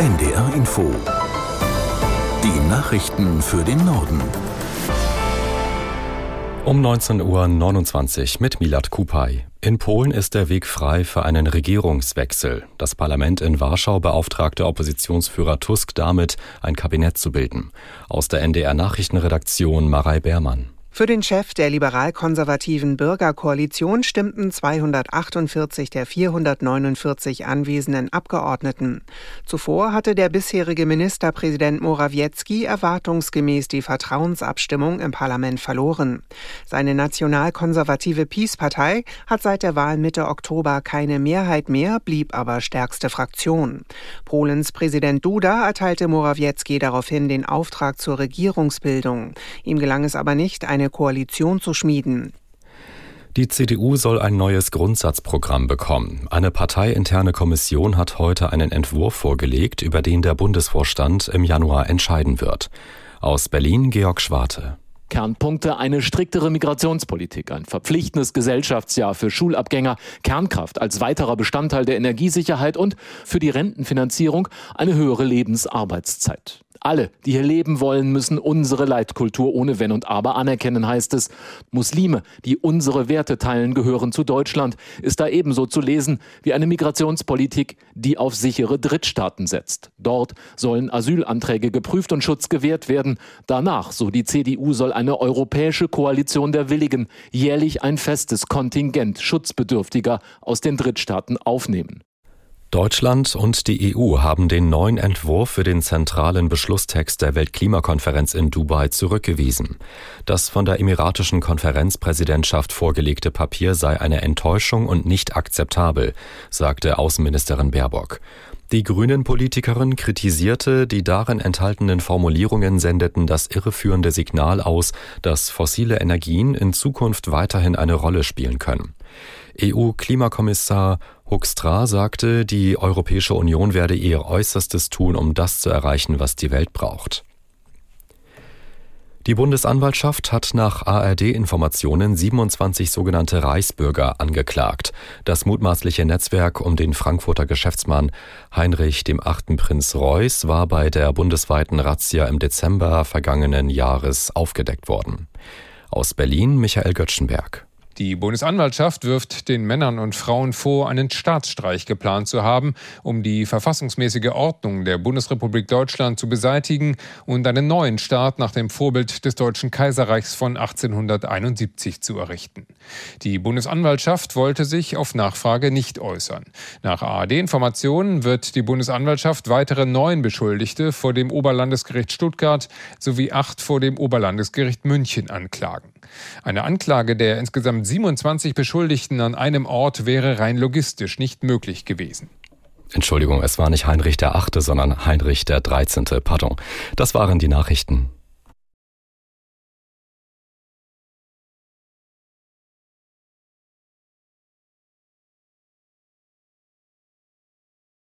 NDR Info. Die Nachrichten für den Norden. Um 19.29 Uhr mit Milat Kupay. In Polen ist der Weg frei für einen Regierungswechsel. Das Parlament in Warschau beauftragte Oppositionsführer Tusk damit, ein Kabinett zu bilden. Aus der NDR Nachrichtenredaktion Marei Beermann. Für den Chef der liberal-konservativen Bürgerkoalition stimmten 248 der 449 anwesenden Abgeordneten. Zuvor hatte der bisherige Ministerpräsident Morawiecki erwartungsgemäß die Vertrauensabstimmung im Parlament verloren. Seine nationalkonservative Peace-Partei hat seit der Wahl Mitte Oktober keine Mehrheit mehr, blieb aber stärkste Fraktion. Polens Präsident Duda erteilte Morawiecki daraufhin den Auftrag zur Regierungsbildung. Ihm gelang es aber nicht, eine Koalition zu schmieden. Die CDU soll ein neues Grundsatzprogramm bekommen. Eine parteiinterne Kommission hat heute einen Entwurf vorgelegt, über den der Bundesvorstand im Januar entscheiden wird. Aus Berlin Georg Schwarte. Kernpunkte eine striktere Migrationspolitik, ein verpflichtendes Gesellschaftsjahr für Schulabgänger, Kernkraft als weiterer Bestandteil der Energiesicherheit und für die Rentenfinanzierung eine höhere Lebensarbeitszeit. Alle, die hier leben wollen, müssen unsere Leitkultur ohne Wenn und Aber anerkennen, heißt es. Muslime, die unsere Werte teilen, gehören zu Deutschland, ist da ebenso zu lesen wie eine Migrationspolitik, die auf sichere Drittstaaten setzt. Dort sollen Asylanträge geprüft und Schutz gewährt werden. Danach, so die CDU, soll eine europäische Koalition der Willigen jährlich ein festes Kontingent Schutzbedürftiger aus den Drittstaaten aufnehmen. Deutschland und die EU haben den neuen Entwurf für den zentralen Beschlusstext der Weltklimakonferenz in Dubai zurückgewiesen. Das von der emiratischen Konferenzpräsidentschaft vorgelegte Papier sei eine Enttäuschung und nicht akzeptabel, sagte Außenministerin Baerbock. Die Grünen-Politikerin kritisierte, die darin enthaltenen Formulierungen sendeten das irreführende Signal aus, dass fossile Energien in Zukunft weiterhin eine Rolle spielen können. EU-Klimakommissar Hoekstra sagte, die Europäische Union werde ihr Äußerstes tun, um das zu erreichen, was die Welt braucht. Die Bundesanwaltschaft hat nach ARD-Informationen 27 sogenannte Reichsbürger angeklagt. Das mutmaßliche Netzwerk um den Frankfurter Geschäftsmann Heinrich dem achten Prinz Reuß war bei der bundesweiten Razzia im Dezember vergangenen Jahres aufgedeckt worden. Aus Berlin Michael Göttschenberg. Die Bundesanwaltschaft wirft den Männern und Frauen vor, einen Staatsstreich geplant zu haben, um die verfassungsmäßige Ordnung der Bundesrepublik Deutschland zu beseitigen und einen neuen Staat nach dem Vorbild des Deutschen Kaiserreichs von 1871 zu errichten. Die Bundesanwaltschaft wollte sich auf Nachfrage nicht äußern. Nach ARD-Informationen wird die Bundesanwaltschaft weitere neun Beschuldigte vor dem Oberlandesgericht Stuttgart sowie acht vor dem Oberlandesgericht München anklagen. Eine Anklage der insgesamt 27 Beschuldigten an einem Ort wäre rein logistisch nicht möglich gewesen. Entschuldigung, es war nicht Heinrich der Achte, sondern Heinrich der Dreizehnte. Pardon. Das waren die Nachrichten.